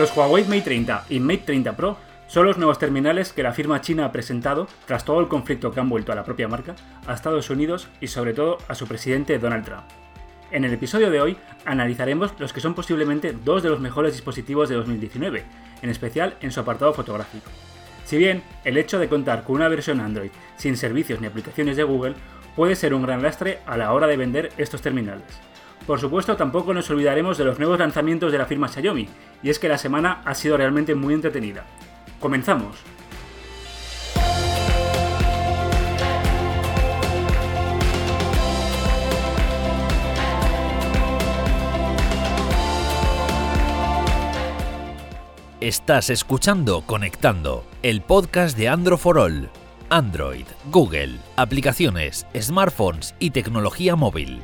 Los Huawei Mate 30 y Mate 30 Pro son los nuevos terminales que la firma china ha presentado tras todo el conflicto que han vuelto a la propia marca, a Estados Unidos y sobre todo a su presidente Donald Trump. En el episodio de hoy analizaremos los que son posiblemente dos de los mejores dispositivos de 2019, en especial en su apartado fotográfico. Si bien el hecho de contar con una versión Android sin servicios ni aplicaciones de Google puede ser un gran lastre a la hora de vender estos terminales. Por supuesto, tampoco nos olvidaremos de los nuevos lanzamientos de la firma Xiaomi, y es que la semana ha sido realmente muy entretenida. ¡Comenzamos! Estás escuchando Conectando, el podcast de Android for All. Android, Google, aplicaciones, smartphones y tecnología móvil.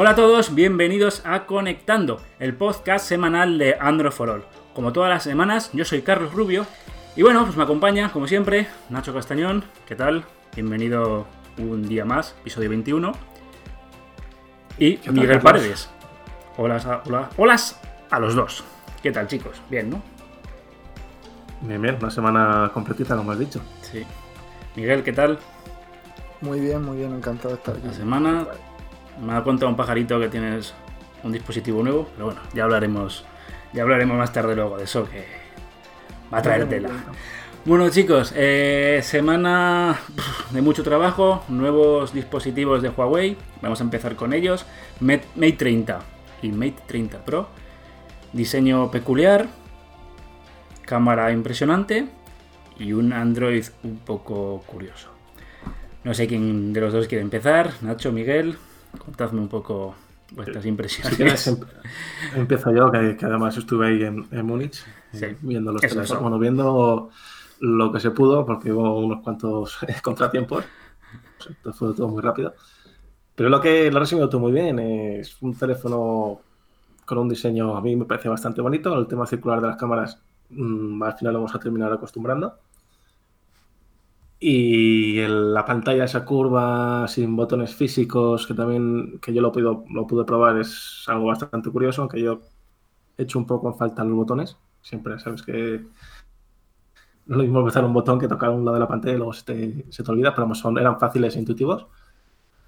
Hola a todos, bienvenidos a Conectando, el podcast semanal de Android for All. Como todas las semanas, yo soy Carlos Rubio y bueno, pues me acompaña, como siempre, Nacho Castañón. ¿Qué tal? Bienvenido un día más, episodio 21. Y Miguel Paredes. Hola, hola, hola a los dos. ¿Qué tal, chicos? Bien, ¿no? Bien, bien, una semana completita, como has dicho. Sí. Miguel, ¿qué tal? Muy bien, muy bien, encantado de estar aquí. La semana me ha contado un pajarito que tienes un dispositivo nuevo, pero bueno, ya hablaremos, ya hablaremos más tarde luego de eso, que va a traer tela. Bueno chicos, eh, semana de mucho trabajo, nuevos dispositivos de Huawei, vamos a empezar con ellos, Mate, Mate 30 y Mate 30 Pro, diseño peculiar, cámara impresionante y un Android un poco curioso. No sé quién de los dos quiere empezar, Nacho, Miguel, contadme un poco vuestras impresiones. Si empiezo yo, que, que, además estuve ahí en, en Múnich, Sí, viendo los eso. bueno, viendo lo que se pudo, porque hubo unos cuantos contratiempos, entonces fue todo muy rápido. Pero lo que lo he resumido todo muy bien, es un teléfono con un diseño, a mí me parece bastante bonito, el tema circular de las cámaras, mmm, al final lo vamos a terminar acostumbrando. Y el- la pantalla esa curva sin botones físicos, que también que yo lo, puedo, lo pude probar, es algo bastante curioso, aunque yo he hecho un poco en falta los botones. Siempre sabes que no es lo mismo empezar un botón que tocar un lado de la pantalla y luego se te, se te olvida, pero son, eran fáciles e intuitivos.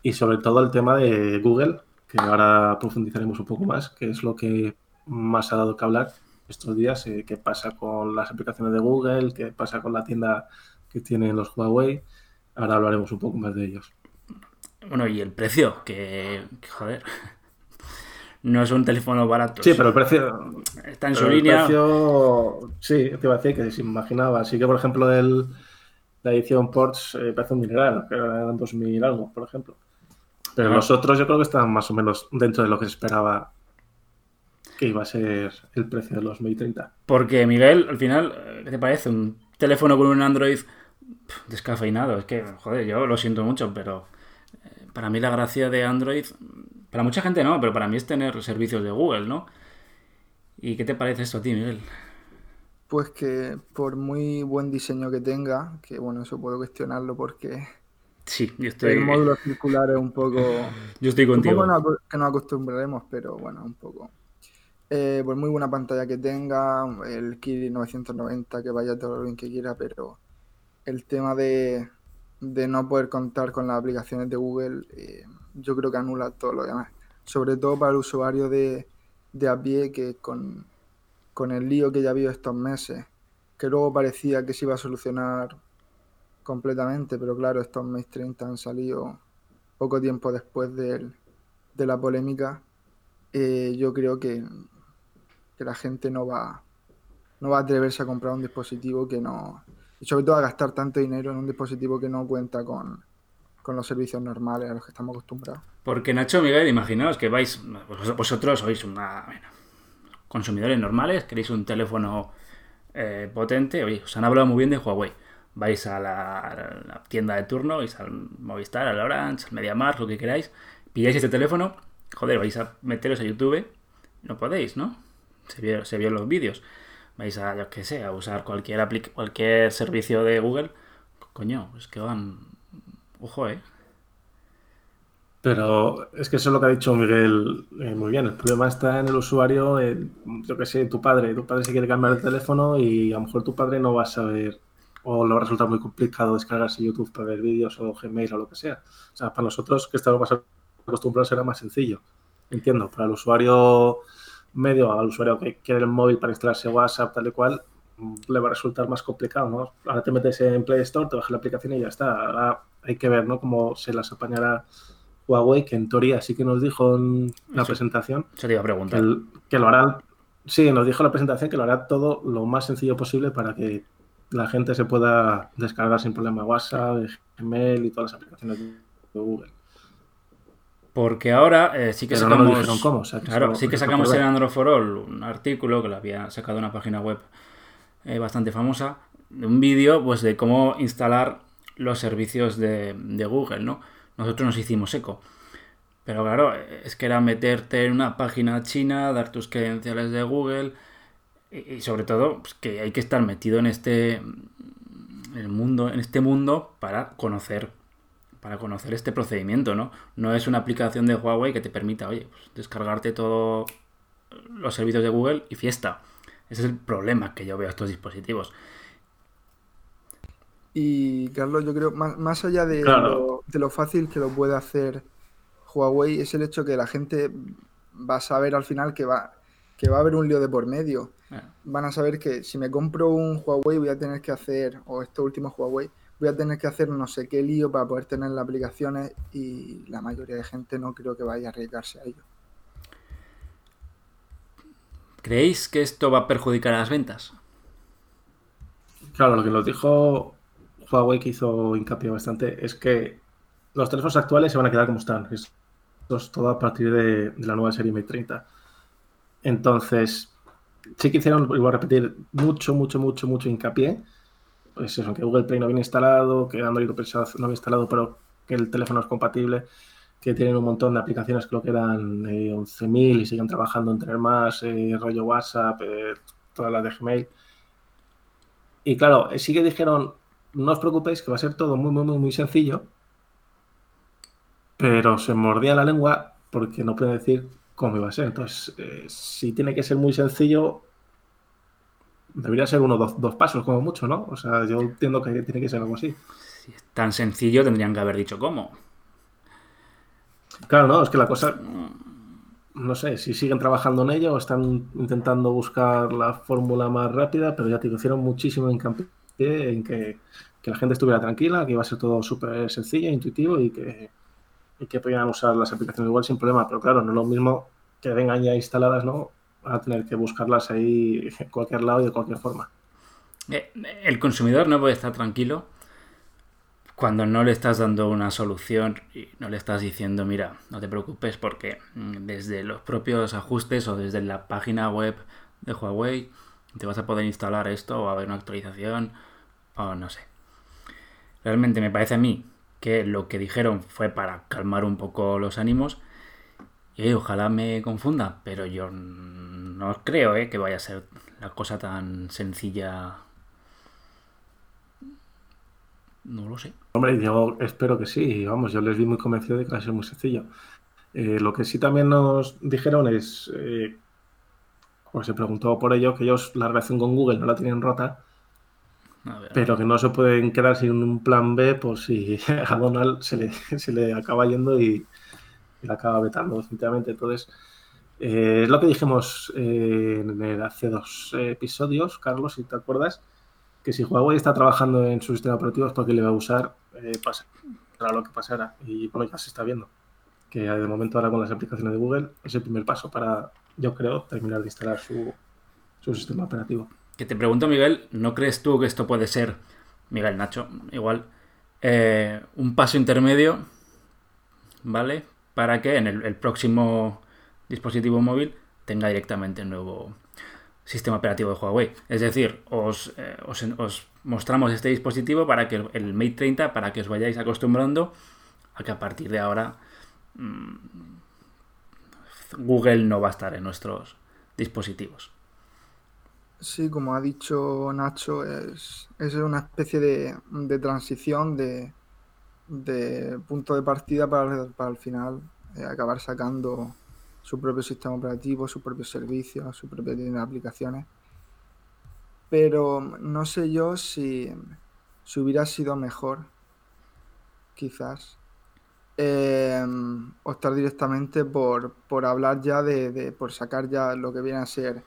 Y sobre todo el tema de Google, que ahora profundizaremos un poco más, que es lo que más ha dado que hablar estos días, eh, qué pasa con las aplicaciones de Google, qué pasa con la tienda que tienen los Huawei. Ahora hablaremos un poco más de ellos. Bueno, y el precio, que, joder, no es un teléfono barato. Sí, pero el precio, está en su Pero el línea. precio, sí, te iba a decir que se imaginaba. Así que, por ejemplo, el, la edición Ports eh, parece un dineral, que eran 2.000 algo, por ejemplo. Pero Ah. los otros yo creo que están más o menos dentro de lo que se esperaba que iba a ser el precio de los Mate 30. Porque, Miguel, al final, ¿qué te parece? Un teléfono con un Android descafeinado. Es que, joder, yo lo siento mucho, pero eh, para mí la gracia de Android, para mucha gente no, pero para mí es tener servicios de Google, ¿no? ¿Y qué te parece esto a ti, Miguel? Pues que por muy buen diseño que tenga, que bueno, eso puedo cuestionarlo porque Sí, yo estoy, el módulo circular es un poco... yo estoy Un contigo. poco no aco- que nos acostumbraremos, pero bueno, un poco. Eh, por muy buena pantalla que tenga, el Kirin 990 que vaya todo lo bien que quiera, pero el tema de, de no poder contar con las aplicaciones de Google, eh, yo creo que anula todo lo demás. Sobre todo para el usuario de, de a pie que con, con el lío que ya ha habido estos meses, que luego parecía que se iba a solucionar completamente, pero claro, estos Mate 30 han salido poco tiempo después del- de la polémica, eh, yo creo que, que la gente no va, no va a atreverse a comprar un dispositivo que no, y sobre todo a gastar tanto dinero en un dispositivo que no cuenta con, con los servicios normales a los que estamos acostumbrados. Porque Nacho, Miguel, imaginaos que vais, vos- vosotros sois una, bueno, consumidores normales, queréis un teléfono eh, potente, oye, os han hablado muy bien de Huawei. Vais a la, tienda de turno, vais al Movistar, al Orange, al MediaMarkt, lo que queráis, pilláis este teléfono, joder, vais a meteros a YouTube, no podéis, ¿no? Se vio, se los vídeos. Vais a, yo qué sé, a usar cualquier, cualquier servicio de Google, coño, es que van... Ojo, ¿eh? Pero es que eso es lo que ha dicho Miguel eh, muy bien. El problema está en el usuario, yo que sé, tu padre. Tu padre se quiere cambiar el teléfono y a lo mejor tu padre no va a saber o le va a resultar muy complicado descargarse YouTube para ver vídeos o Gmail o lo que sea. O sea, para nosotros que estamos acostumbrados era más sencillo. Entiendo, para el usuario medio, al usuario que quiere el móvil para instalarse WhatsApp, tal y cual, le va a resultar más complicado, ¿no? Ahora te metes en Play Store, te bajas la aplicación y ya está. Ahora hay que ver, ¿no? Cómo se las apañará Huawei, que en teoría sí que nos dijo en la presentación. Se te iba a preguntar. Que, lo hará. Sí, nos dijo en la presentación que lo hará todo lo más sencillo posible para que la gente se pueda descargar sin problema WhatsApp, Gmail y todas las aplicaciones de Google. Porque ahora eh, sí que sacamos. claro, sí que sacamos en Android for All un artículo que lo había sacado una página web eh, bastante famosa, un vídeo pues de cómo instalar los servicios de, de, Google, ¿no? Nosotros nos hicimos eco. Pero claro, es que era meterte en una página china, dar tus credenciales de Google y, sobre todo pues, que hay que estar metido en este el mundo, en este mundo para conocer para conocer este procedimiento, ¿no? No es una aplicación de Huawei que te permita, oye, pues, descargarte todos los servicios de Google y fiesta. Ese es el problema que yo veo a estos dispositivos. Y Carlos, yo creo, más, allá de, lo, de, lo, fácil que lo puede hacer Huawei, es el hecho que la gente va a saber al final que va, que va a haber un lío de por medio. Ah. Van a saber que si me compro un Huawei voy a tener que hacer, o este último Huawei, voy a tener que hacer no sé qué lío para poder tener las aplicaciones y la mayoría de gente no creo que vaya a arriesgarse a ello. ¿Creéis que esto va a perjudicar a las ventas? Claro, lo que nos dijo Huawei que hizo hincapié bastante es que los teléfonos actuales se van a quedar como están. Esto es todo a partir de, la nueva serie Mate 30. Entonces, sí que hicieron, voy a repetir, mucho, mucho, mucho, mucho hincapié pues eso, que Google Play no viene instalado, que Android no viene instalado, pero que el teléfono es compatible, que tienen un montón de aplicaciones, creo que eran 11.000 eh, y siguen trabajando en tener más, eh, rollo WhatsApp, eh, todas las de Gmail. Y claro, sí que dijeron, no os preocupéis, que va a ser todo muy, muy, muy, muy sencillo, pero se mordía la lengua porque no pueden decir cómo iba a ser. Entonces, si tiene que ser muy sencillo, debería ser uno dos, dos pasos como mucho, ¿no? O sea, yo entiendo que tiene que ser algo así. Si es tan sencillo, tendrían que haber dicho cómo. Claro, no, es que la cosa. No sé si siguen trabajando en ello o están intentando buscar la fórmula más rápida, pero ya te hicieron muchísimo hincapié en que, que, la gente estuviera tranquila, que iba a ser todo súper sencillo, intuitivo y que, y que podían usar las aplicaciones igual sin problema. Pero claro, no es lo mismo que vengan ya instaladas, ¿no? A tener que buscarlas ahí en cualquier lado y de cualquier forma. Eh, el consumidor no puede estar tranquilo cuando no le estás dando una solución y no le estás diciendo, mira, no te preocupes porque mm, desde los propios ajustes o desde la página web de Huawei te vas a poder instalar esto o a haber una actualización o no sé. Realmente me parece a mí que lo que dijeron fue para calmar un poco los ánimos y ojalá me confunda, pero yo no creo eh, que vaya a ser la cosa tan sencilla. No lo sé. Hombre, yo espero que sí. Vamos, yo les vi muy convencido de que va a ser muy sencillo. Eh, lo que sí también nos dijeron es, eh, pues se preguntó por ello, que ellos la relación con Google no la tienen rota, pero que no se pueden quedar sin un plan B por si a Donald se le, se le acaba yendo y, y la acaba vetando definitivamente. Entonces, eh, es lo que dijimos eh, en hace dos episodios, Carlos, si te acuerdas, que si Huawei está trabajando en su sistema operativo es porque le va a usar, eh, pasará lo que pasara. Y bueno, ya se está viendo que de momento ahora con las aplicaciones de Google es el primer paso para, yo creo, terminar de instalar su, su sistema operativo. Que te pregunto, Miguel, ¿no crees tú que esto puede ser, Miguel Nacho, igual, un paso intermedio, ¿vale? Para que en el próximo dispositivo móvil tenga directamente el nuevo sistema operativo de Huawei. Es decir, os, eh, os, mostramos este dispositivo para que el, Mate 30, para que os vayáis acostumbrando a que a partir de ahora mm, Google no va a estar en nuestros dispositivos. Sí, como ha dicho Nacho, es, es una especie de, de transición de, de punto de partida para, para al final eh, acabar sacando su propio sistema operativo, sus propios servicios, su propia tienda de aplicaciones. Pero no sé yo si, hubiera sido mejor, quizás, eh, optar directamente por, por hablar ya de, de- por sacar ya lo que viene a ser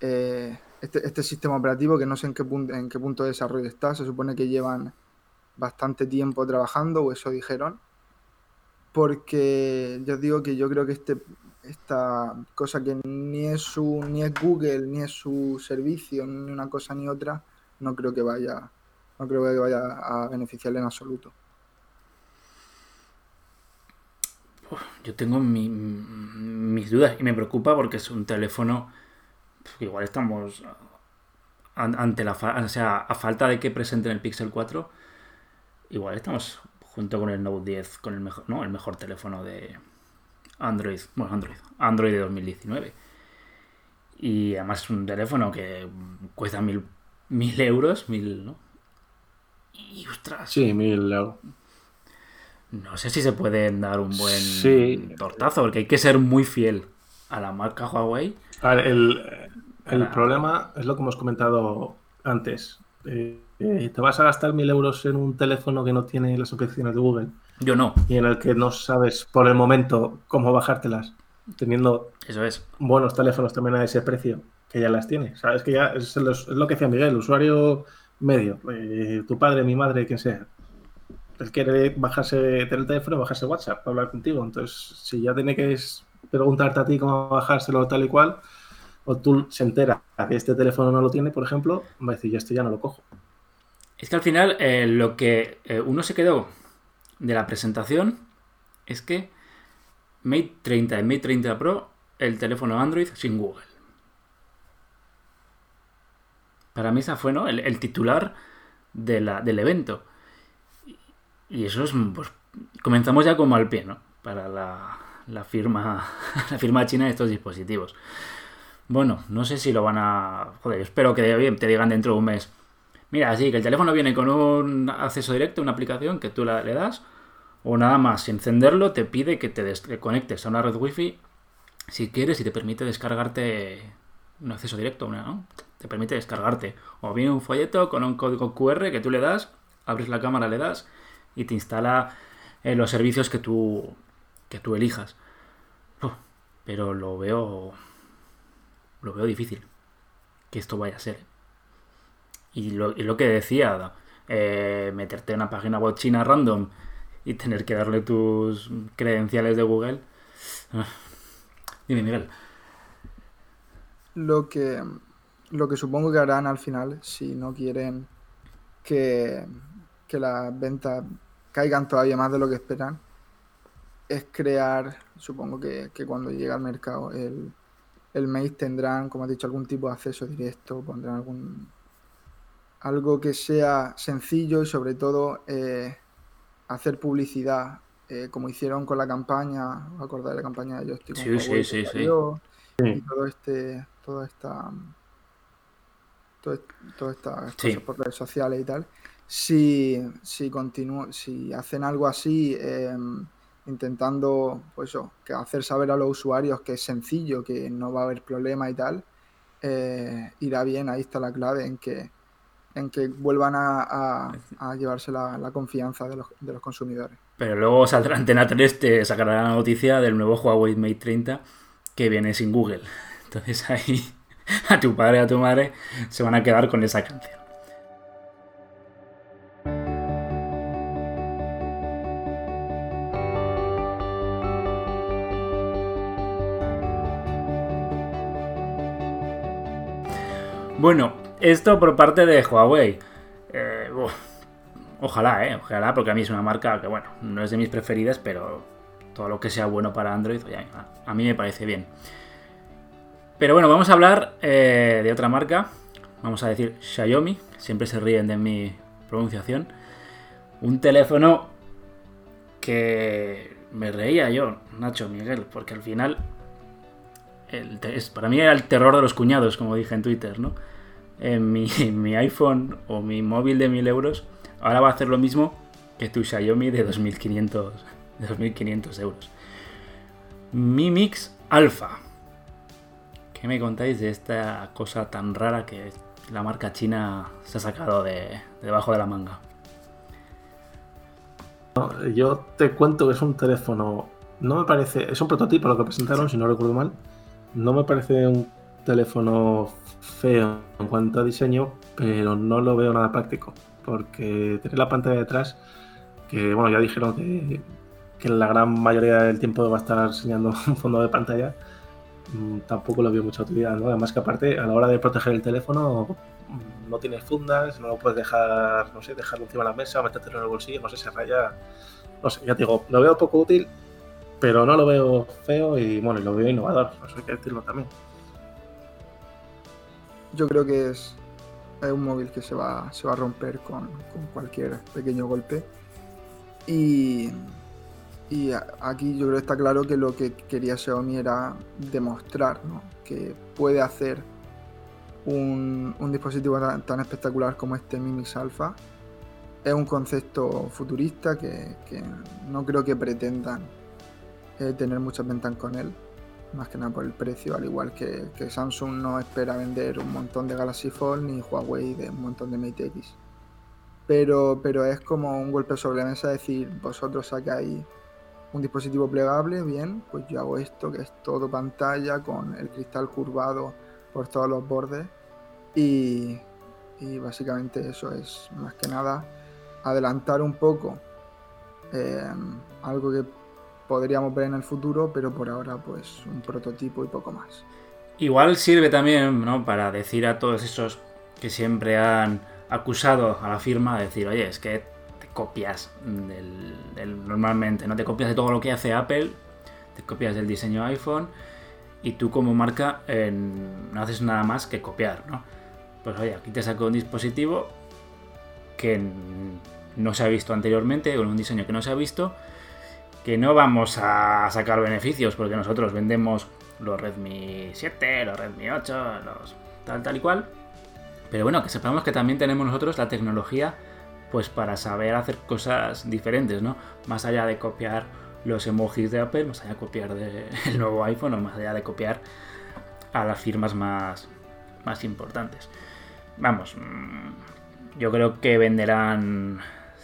eh, este, este sistema operativo, que no sé en qué, punto, en qué punto de desarrollo está, se supone que llevan bastante tiempo trabajando, o eso dijeron, porque yo digo que yo creo que este, esta cosa que ni es su, ni es Google, ni es su servicio, ni una cosa ni otra, no creo que vaya, no creo que vaya a beneficiarle en absoluto. Yo tengo mi- mis dudas y me preocupa porque es un teléfono. que Igual estamos an- ante la o sea, a falta de que presenten el Pixel 4. Igual estamos junto con el Note 10 con el mejor, no, el mejor teléfono de Android, bueno, Android, Android de 2019. Y además es un teléfono que cuesta mil, mil euros, mil, ¿no? Y ostras, Sí, mil euros. no sé si se pueden dar un buen Sí. tortazo, porque hay que ser muy fiel a la marca Huawei. A ver, el, el problema es lo que hemos comentado antes. Eh, eh, te vas a gastar mil euros en un teléfono que no tiene las opciones de Google Yo no, y en el que no sabes por el momento cómo bajártelas, teniendo eso es. buenos teléfonos también a ese precio, que ya las tiene. Sabes que ya es, lo- es lo que decía Miguel, usuario medio, eh, tu padre, mi madre, quien sea. Él quiere bajarse del teléfono, bajarse WhatsApp para hablar contigo. Entonces, si ya tiene que preguntarte a ti cómo bajárselo tal y cual, o tú se entera que este teléfono no lo tiene, por ejemplo, va a decir, yo esto ya no lo cojo. Es que al final eh, lo que eh, uno se quedó de la presentación es que Mate 30 y Mate 30 Pro, el teléfono Android sin Google. Para mí esa fue ¿no? el, titular de la- del evento. Y- eso es, pues, comenzamos ya como al pie, ¿no? Para la, la firma, la firma china de estos dispositivos. Bueno, no sé si lo van a... Joder, espero que bien, te digan dentro de un mes. Mira, sí, que el teléfono viene con un acceso directo, una aplicación que tú le das, o nada más, encenderlo te pide que te conectes a una red wifi si quieres y te permite descargarte un acceso directo, ¿no? Te permite descargarte. O viene un folleto con un código QR que tú le das, abres la cámara, le das y te instala eh, los servicios que tú, que tú elijas. Pero lo veo, lo veo difícil que esto vaya a ser. Y lo, y lo que decía, eh, meterte en una página web china random y tener que darle tus credenciales de Google. Dime, Miguel. Lo que, lo que supongo que harán al final, si no quieren que, que las ventas caigan todavía más de lo que esperan, es crear, supongo que, que cuando llegue al mercado el, el Mate tendrán, como has dicho, algún tipo de acceso directo, pondrán algún algo que sea sencillo y sobre todo eh, hacer publicidad, eh, como hicieron con la campaña, ¿os acordáis de la campaña de Joystick con Sí, sí, sí, sí. salió? Sí. y todo este toda esta todo- todas estas Sí. cosas por redes sociales y tal si si continúo si hacen algo así eh, intentando pues eso, que hacer saber a los usuarios que es sencillo que no va a haber problema y tal eh, irá bien ahí está la clave en que en que vuelvan a, a- a llevarse la, la confianza de los, de los consumidores Pero luego saldrá Antena 3, te sacará la noticia del nuevo Huawei Mate 30 que viene sin Google. Entonces ahí a tu padre y a tu madre se van a quedar con esa canción. Bueno, esto por parte de Huawei. Eh, ojalá, eh, ojalá, porque a mí es una marca que, bueno, no es de mis preferidas, pero todo lo que sea bueno para Android, oye, a, mí me parece bien. Pero bueno, vamos a hablar eh, de otra marca. Vamos a decir Xiaomi. Siempre se ríen de mi pronunciación. Un teléfono que me reía yo, Nacho Miguel, porque al final para mí era el terror de los cuñados, como dije en Twitter, ¿no? En mi, mi iPhone o mi móvil de 1000 euros, ahora va a hacer lo mismo que tu Xiaomi de 2500, de 2500 euros. Mi Mix Alpha. ¿Qué me contáis de esta cosa tan rara que la marca china se ha sacado de, debajo de la manga? Yo te cuento que es un teléfono. No me parece. Es un prototipo lo que presentaron, si no recuerdo mal. No me parece un teléfono feo en cuanto a diseño, pero no lo veo nada práctico. Porque tener la pantalla detrás, que bueno, ya dijeron que, que la gran mayoría del tiempo va a estar enseñando un fondo de pantalla, mm, tampoco lo veo mucha utilidad, ¿no? Además que aparte, a la hora de proteger el teléfono, no tienes fundas, no lo puedes dejar, no sé, dejarlo encima de la mesa, metértelo en el bolsillo, no sé, se raya. No sé, ya te digo, lo veo poco útil, pero no lo veo feo y bueno, lo veo innovador, eso hay que decirlo también. Yo creo que es, un móvil que se va, se va a romper con, cualquier pequeño golpe. Y, y aquí yo creo que está claro que lo que quería Xiaomi era demostrar ¿no? que puede hacer un, un dispositivo tan, espectacular como este Mi Mix Alpha. Es un concepto futurista que, que no creo que pretendan eh, tener muchas ventas con él, más que nada por el precio, al igual que, Samsung no espera vender un montón de Galaxy Fold ni Huawei de un montón de Mate X. Pero, pero es como un golpe sobre la mesa decir, vosotros sacáis un dispositivo plegable, bien, pues yo hago esto que es todo pantalla con el cristal curvado por todos los bordes y, y básicamente eso es más que nada adelantar un poco eh, algo que podríamos ver en el futuro, pero por ahora pues un prototipo y poco más. Igual sirve también, ¿no? Para decir a todos esos que siempre han acusado a la firma, decir, oye, es que te copias del, normalmente, no te copias de todo lo que hace Apple, te copias del diseño iPhone y tú como marca no haces nada más que copiar, ¿no? Pues oye, aquí te saco un dispositivo que no se ha visto anteriormente, con un diseño que no se ha visto, que no vamos a sacar beneficios porque nosotros vendemos los Redmi 7, los Redmi 8, los tal, tal y cual. Pero bueno, que sepamos que también tenemos nosotros la tecnología pues para saber hacer cosas diferentes, ¿no? Más allá de copiar los emojis de Apple, más allá de copiar de- el nuevo iPhone o más allá de copiar a las firmas más, más importantes. Vamos, mm, yo creo que venderán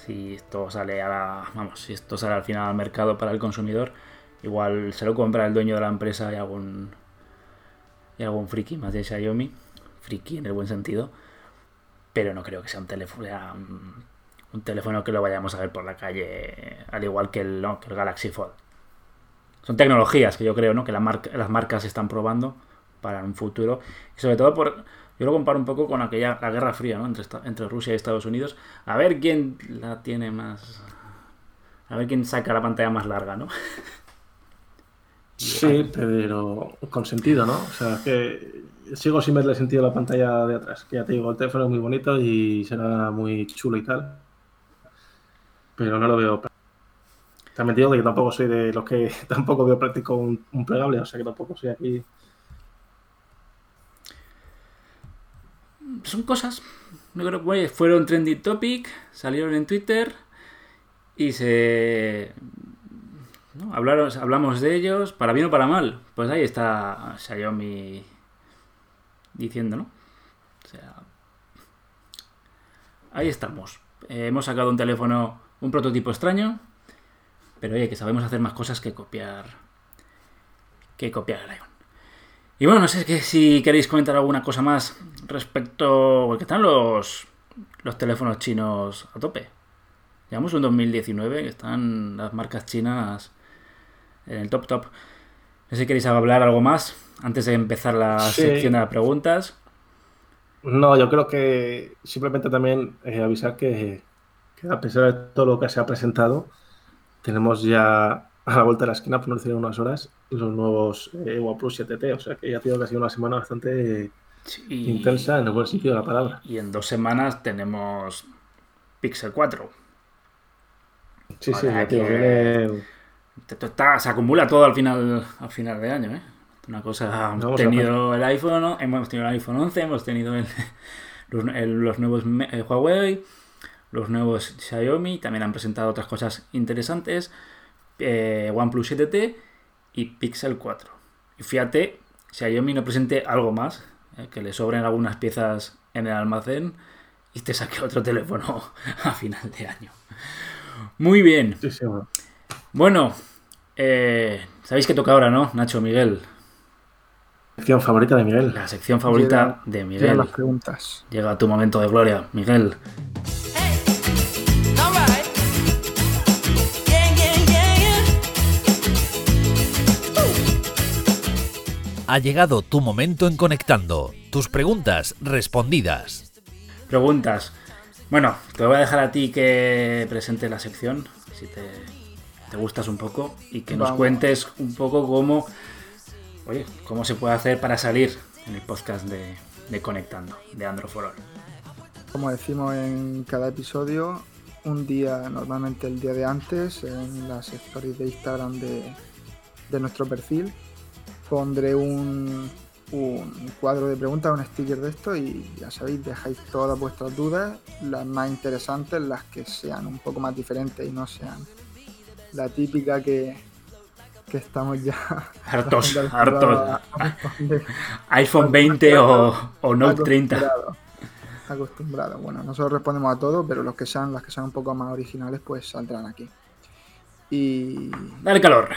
si esto sale a la, vamos, si esto sale al final al mercado para el consumidor, igual se lo compra el dueño de la empresa y algún y algún friki más de Xiaomi, friki en el buen sentido, pero no creo que sea un teléfono un, teléfono que lo vayamos a ver por la calle al igual que el, Galaxy Fold. Son tecnologías que yo creo, ¿no? que la marca- las marcas están probando para un futuro y sobre todo por yo lo comparo un poco con aquella la Guerra Fría, ¿no? entre, entre Rusia y Estados Unidos, a ver quién la tiene más a ver quién saca la pantalla más larga, ¿no? Sí, pero con sentido, ¿no? O sea, que sigo sin verle sentido a la pantalla de atrás. Que ya te digo, el teléfono es muy bonito y será muy chulo y tal. Pero no lo veo. También digo que tampoco soy de los que tampoco veo práctico un, un plegable, o sea que tampoco soy aquí. Son cosas. Fueron trending topic, salieron en Twitter y se. Hablaron, hablamos de ellos, para bien o para mal. Pues ahí está Xiaomi diciendo, ¿no? O sea. Ahí estamos. Eh, hemos sacado un teléfono, un prototipo extraño, pero oye, que sabemos hacer más cosas que copiar. que copiar el iPhone. Y bueno, no sé que si queréis comentar alguna cosa más respecto. Porque están los, los teléfonos chinos a tope. Llevamos un 2019 que están las marcas chinas en el top top. No sé si queréis hablar algo más antes de empezar la Sí. sección de las preguntas. No, yo creo que simplemente también eh, avisar que, que a pesar de todo lo que se ha presentado, tenemos ya a la vuelta de la esquina, por no decir unas horas, los nuevos eh, OnePlus 7T. O sea que ya tengo que ha sido una semana bastante intensa en el buen sentido de la palabra. y en dos semanas tenemos Pixel 4. Sí, sí, ya digo, que- está- se acumula todo al final, al final de año, ¿eh? Una cosa, hemos Vamos tenido el iPhone, ¿no? hemos tenido el iPhone 11, hemos tenido el, los, los nuevos Huawei, los nuevos Xiaomi, también han presentado otras cosas interesantes, OnePlus 7T y Pixel 4. Y fíjate, Xiaomi no presente algo más, que le sobren algunas piezas en el almacén y te saque otro teléfono a final de año. Muy bien. bueno, eh, sabéis que toca ahora, ¿no? Nacho, Miguel. Sección favorita de Miguel. La sección favorita de Miguel. las preguntas. Llega tu momento de gloria, Miguel. Ha llegado tu momento en conectando. Tus preguntas respondidas. Preguntas. Bueno, te voy a dejar a ti que presente la sección, si te, gustas un poco, y que nos cuentes un poco cómo, oye, cómo se puede hacer para salir en el podcast de, Conectando, de Androforol. Como decimos en cada episodio, un día, normalmente el día de antes, en las stories de Instagram de, de nuestro perfil, pondré un, un cuadro de preguntas, un sticker de esto y ya sabéis, dejáis todas vuestras dudas, las más interesantes, las que sean un poco más diferentes y no sean la típica que, que estamos ya hartos, hartos. iPhone 20 o, o Note 30. Acostumbrado. Bueno, nosotros respondemos a todo, pero los que sean, las que sean un poco más originales, pues saldrán aquí. Y. Dale calor.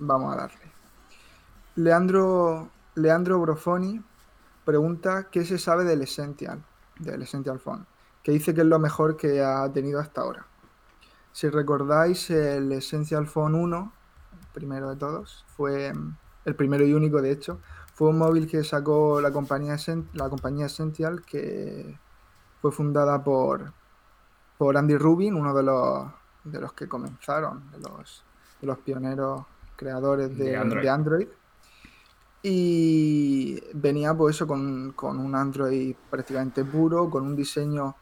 Vamos a darle. Leandro Leandro Brofoni pregunta qué se sabe del Essential, del Essential Phone, que dice que es lo mejor que ha tenido hasta ahora. Si recordáis, el Essential Phone 1, el primero de todos, fue el primero y único, de hecho, fue un móvil que sacó la compañía, la compañía Essential, que fue fundada por, por Andy Rubin, uno de los, de los que comenzaron, de los, de los pioneros creadores de, De Android y venía pues eso con, un Android prácticamente puro, con un diseño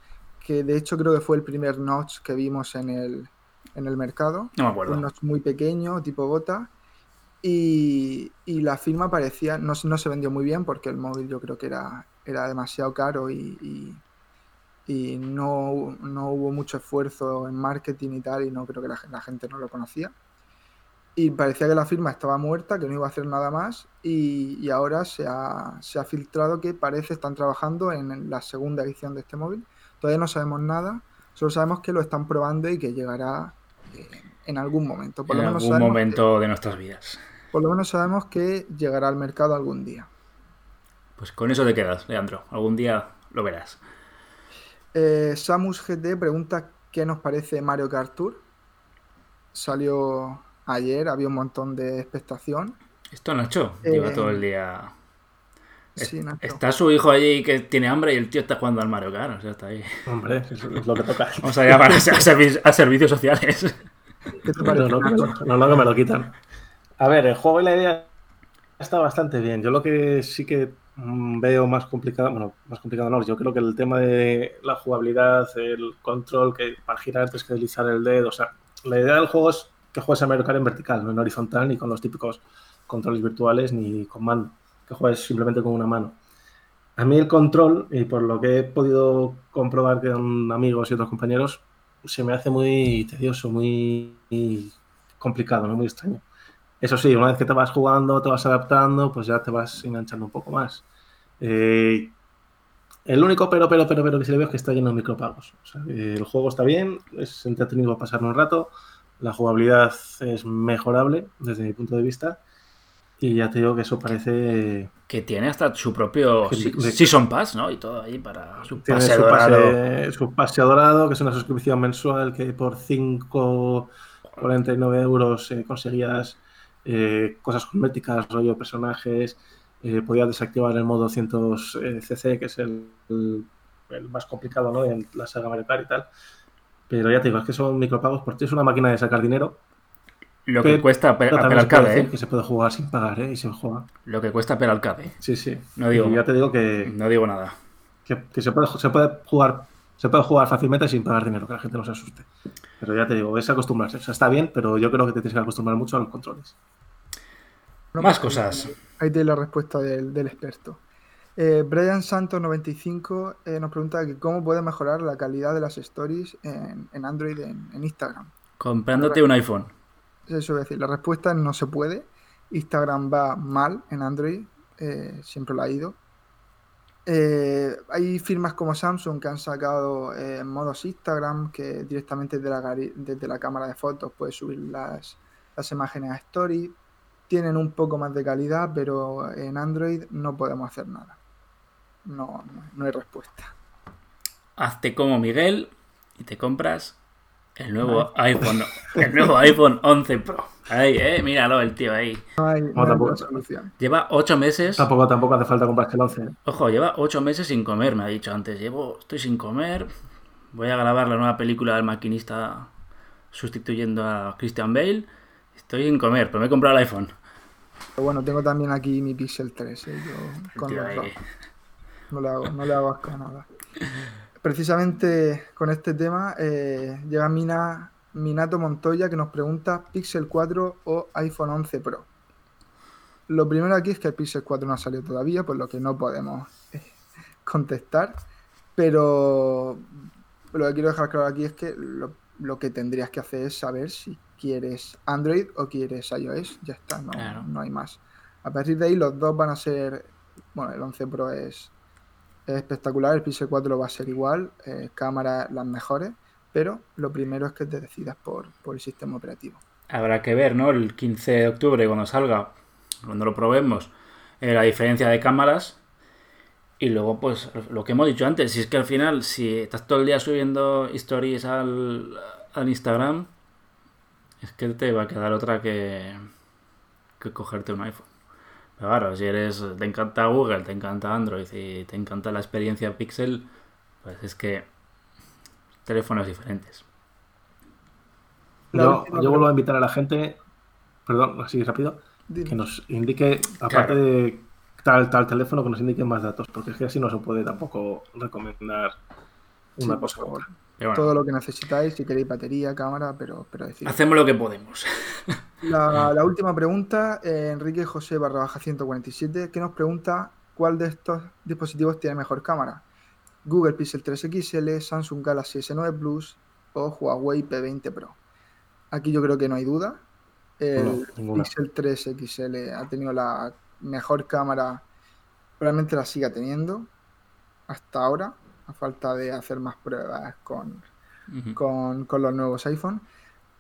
que de hecho creo que fue el primer notch que vimos en el, en el mercado. No me acuerdo. Un notch muy pequeño, tipo gota. Y, la firma parecía, no, no, se vendió muy bien porque el móvil yo creo que era, era demasiado caro y, y, no, no, hubo mucho esfuerzo en marketing y tal y no creo que la, la gente no lo conocía y parecía que la firma estaba muerta, que no iba a hacer nada más y, ahora se ha, filtrado que parece están trabajando en la segunda edición de este móvil. Todavía no sabemos nada, solo sabemos que lo están probando y que llegará eh, en algún momento. Por en lo menos algún momento de nuestras vidas. Por lo menos sabemos que llegará al mercado algún día. Pues con eso te quedas, Leandro. Algún día lo verás. Eh, Samus GT pregunta qué nos parece Mario Kart Tour. Salió ayer, había un montón de expectación. Esto Nacho lleva eh, todo el día. Está su hijo allí que tiene hambre y el tío está jugando al Mario Kart, o sea, está ahí. Hombre, es lo que toca. Vamos a llamar a, servicios sociales. No, no, que me lo quitan. A ver, el juego y la idea está bastante bien. Yo lo que sí que mm, veo más complicado, bueno, más complicado no, yo creo que el tema de la jugabilidad, el control, que para girar tienes que deslizar el dedo, o sea, la idea del juego es que juegues a Mario Kart en vertical, no en horizontal, ni con los típicos controles virtuales, ni con mano, que juegues simplemente con una mano. A mí el control, y por lo que he podido comprobar con amigos y otros compañeros, se me hace muy tedioso, muy, complicado, ¿no? muy extraño. Eso sí, una vez que te vas jugando, te vas adaptando, pues ya te vas enganchando un poco más. Eh, el único pero, pero, pero, pero que se le ve es que está lleno de micropagos. el juego está bien, es entretenido pasar un rato, la jugabilidad es mejorable desde mi punto de vista. Y ya te digo que eso parece. Que tiene hasta su propio Season Pass, ¿no? Y todo ahí para su pase dorado. su pase dorado, que es una suscripción mensual que por 5,49 euros eh, conseguías eh, cosas cosméticas, rollo personajes. Eh, podías desactivar el modo 200 CC, que es el, más complicado, ¿no? En la saga Mario Kart y tal. Pero ya te digo, es que son micropagos porque es una máquina de sacar dinero. Lo que cuesta per Arcade, ¿eh? Que se puede jugar sin pagar, ¿eh? Y se juega. Lo que cuesta per Arcade. Sí, sí. No digo, ya te digo que. No digo nada. Que, se, puede, se puede jugar. Se puede jugar fácilmente sin pagar dinero, que la gente no se asuste. Pero ya te digo, es acostumbrarse. O sea, está bien, pero yo creo que te tienes que acostumbrar mucho a los controles. Más cosas. Ahí te la respuesta del, del experto. Eh, Brian Santos 95 eh, nos pregunta que cómo puede mejorar la calidad de las stories en, en Android en, en Instagram. Comprándote un iPhone. Eso es decir, la respuesta es no se puede. Instagram va mal en Android, eh, siempre lo ha ido. Eh, hay firmas como Samsung que han sacado modos Instagram que directamente desde la, gari- desde la cámara de fotos puedes subir las, las imágenes a Story. Tienen un poco más de calidad, pero en Android no podemos hacer nada. No, no, no hay respuesta. Hazte como Miguel y te compras el nuevo iPhone, el nuevo iPhone 11 Pro. Ahí, eh, míralo el tío ahí. No hay, no hay tampoco-. Lleva ocho meses. Tampoco, tampoco hace falta comprarse el 11. ¿eh? Ojo, lleva ocho meses sin comer, me ha dicho antes. Llevo, estoy sin comer. Voy a grabar la nueva película del maquinista sustituyendo a Christian Bale. Estoy sin comer, pero me he comprado el iPhone. Pero bueno, tengo también aquí mi Pixel 3. eh, yo con Tío, los dos. No le hago, no le hago asco a nada. Precisamente con este tema eh, llega Mina, Minato Montoya que nos pregunta Pixel 4 o iPhone 11 Pro. Lo primero aquí es que el Pixel 4 no ha salido todavía, por lo que no podemos eh, contestar. Pero lo que quiero dejar claro aquí es que lo, lo que tendrías que hacer es saber si quieres Android o quieres iOS. Ya está, no, Claro. no hay más. A partir de ahí los dos van a ser, bueno, el 11 Pro es, es espectacular, el Pixel 4 va a ser igual, eh, cámaras las mejores, pero lo primero es que te decidas por, por el sistema operativo. Habrá que ver, ¿no? El 15 de octubre, cuando salga, cuando lo probemos, eh, la diferencia de cámaras. Y luego, pues, lo que hemos dicho antes, si es que al final, si estás todo el día subiendo stories al, al Instagram, es que te va a quedar otra que, que cogerte un iPhone. Pero claro, si eres, te encanta Google, te encanta Android y te encanta la experiencia Pixel, pues es que teléfonos diferentes. Yo, yo vuelvo a invitar a la gente, perdón, así rápido, que nos indique, aparte Claro. de tal, tal teléfono, que nos indique más datos, porque es que así no se puede tampoco recomendar una cosa u otra. Bueno, Todo lo que necesitáis, si queréis batería, cámara, pero, pero hacemos lo que podemos. La, la última pregunta, eh, Enrique José barra baja 147, que nos pregunta cuál de estos dispositivos tiene mejor cámara. Google Pixel 3 XL, Samsung Galaxy S9 Plus o Huawei P20 Pro. Aquí yo creo que no hay duda. El No. Pixel 3 XL ha tenido la mejor cámara, probablemente la siga teniendo hasta ahora, a falta de hacer más pruebas con, con, con los nuevos iPhone.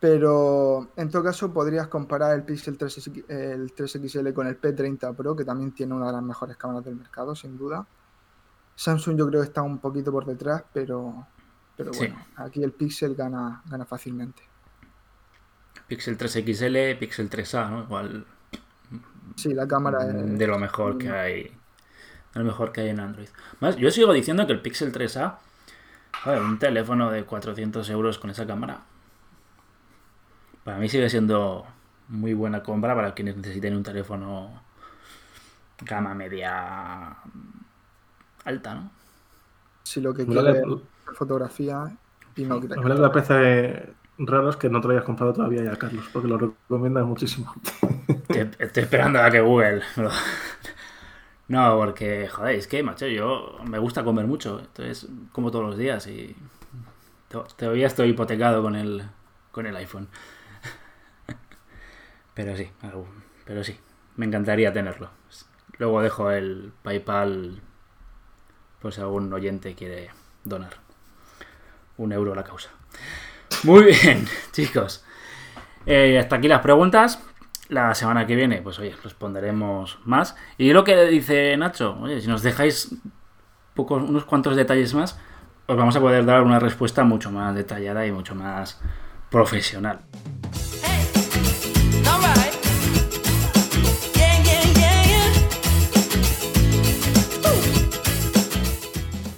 Pero en todo caso podrías comparar el Pixel 3, X- el 3XL con el P30 Pro, que también tiene una de las mejores cámaras del mercado, sin duda. Samsung yo creo que está un poquito por detrás, pero, pero Sí. bueno, aquí el Pixel gana, gana fácilmente. Pixel 3 XL, Pixel 3A, ¿no? Igual Sí, la cámara es... de lo mejor que hay. De lo mejor que hay en Android. Más, yo sigo diciendo que el Pixel 3A, joder, un teléfono de 400 euros con esa cámara, para mí sigue siendo muy buena compra para quienes necesiten un teléfono gama media alta, ¿no? Si lo que quiere es fotografía y no quiere... Lo que me parece raro es que no te lo hayas comprado todavía ya, Carlos, porque lo recomiendas muchísimo. Estoy, estoy esperando a que Google. No, porque, joder, es que, macho, yo me gusta comer mucho. Entonces, como todos los días y to- todavía estoy hipotecado con el, con el iPhone. Pero sí, pero sí, me encantaría tenerlo. Luego dejo el PayPal si algún oyente quiere donar un euro a la causa. Muy bien, chicos. Eh, hasta aquí las preguntas. La semana que viene, pues oye, responderemos más. Y lo que dice Nacho, oye, si nos dejáis pocos, unos cuantos detalles más, os vamos a poder dar una respuesta mucho más detallada y mucho más profesional.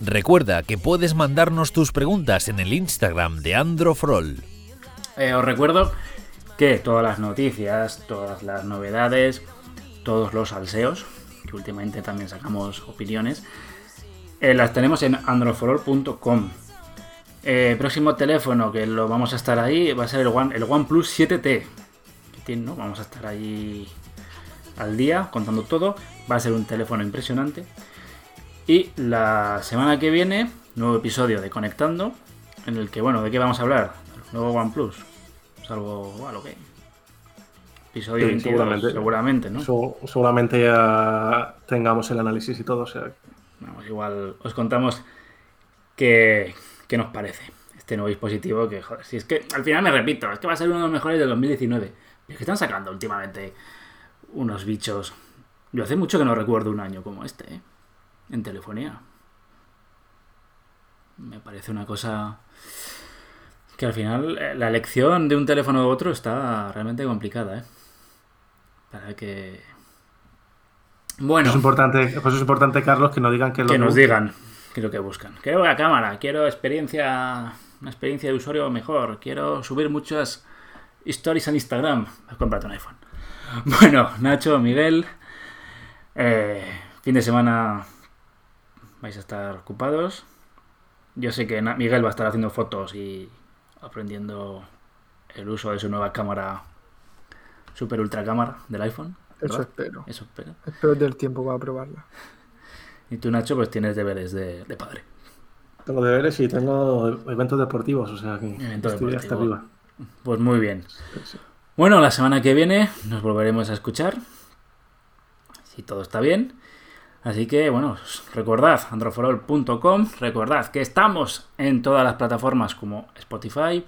Recuerda que puedes mandarnos tus preguntas en el Instagram de Androfrol. Eh, os recuerdo que todas las noticias, todas las novedades, todos los salseos, que últimamente también sacamos opiniones, eh, las tenemos en androforol.com. Eh, próximo teléfono que lo vamos a estar ahí va a ser el, One, el OnePlus 7T. Que ¿no? Vamos a estar ahí al día contando todo. Va a ser un teléfono impresionante. Y la semana que viene, nuevo episodio de Conectando, en el que, bueno, ¿de qué vamos a hablar? Nuevo OnePlus. Salvo, bueno, ¿qué? Episodio Sí, 22, seguramente. seguramente, ¿no? Su- seguramente ya tengamos el análisis y todo. O sea, Vamos, igual os contamos qué, qué nos parece este nuevo dispositivo que, joder, si es que al final me repito, es que va a ser uno de los mejores del 2019. Y es que están sacando últimamente unos bichos. Yo hace mucho que no recuerdo un año como este, ¿eh? En telefonía. Me parece una cosa que al final eh, la elección de un teléfono u otro está realmente complicada, ¿eh? Para que... Bueno es importante, por eso es importante, Carlos, que no digan que, lo que nos digan qué es lo que buscan. Quiero la cámara, quiero experiencia, una experiencia de usuario mejor, quiero subir muchas stories en Instagram. Pues cómprate un iPhone. Bueno, Nacho, Miguel, eh, fin de semana vais a estar ocupados. Yo sé que Miguel va a estar haciendo fotos y aprendiendo el uso de su nueva cámara, super ultra cámara del iPhone. Eso espero. Eso espero. Espero del tiempo para probarla. Y tú, Nacho, pues tienes deberes de, de padre. Tengo deberes y tengo eventos deportivos, o sea que Eventos estoy hasta deportivos. arriba. Pues muy bien. Sí, sí. Bueno, la semana que viene nos volveremos a escuchar. Si todo está bien. Así que, bueno, recordad, androforol.com. Recordad que estamos en todas las plataformas como Spotify,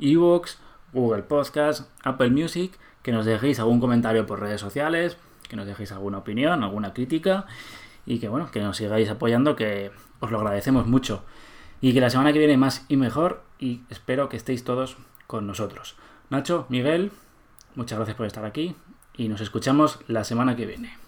Evox, Google Podcast, Apple Music. Que nos dejéis algún comentario por redes sociales, que nos dejéis alguna opinión, alguna crítica. Y que, bueno, que nos sigáis apoyando, que os lo agradecemos mucho. Y que la semana que viene más y mejor. Y espero que estéis todos con nosotros. Nacho, Miguel, muchas gracias por estar aquí. Y nos escuchamos la semana que viene.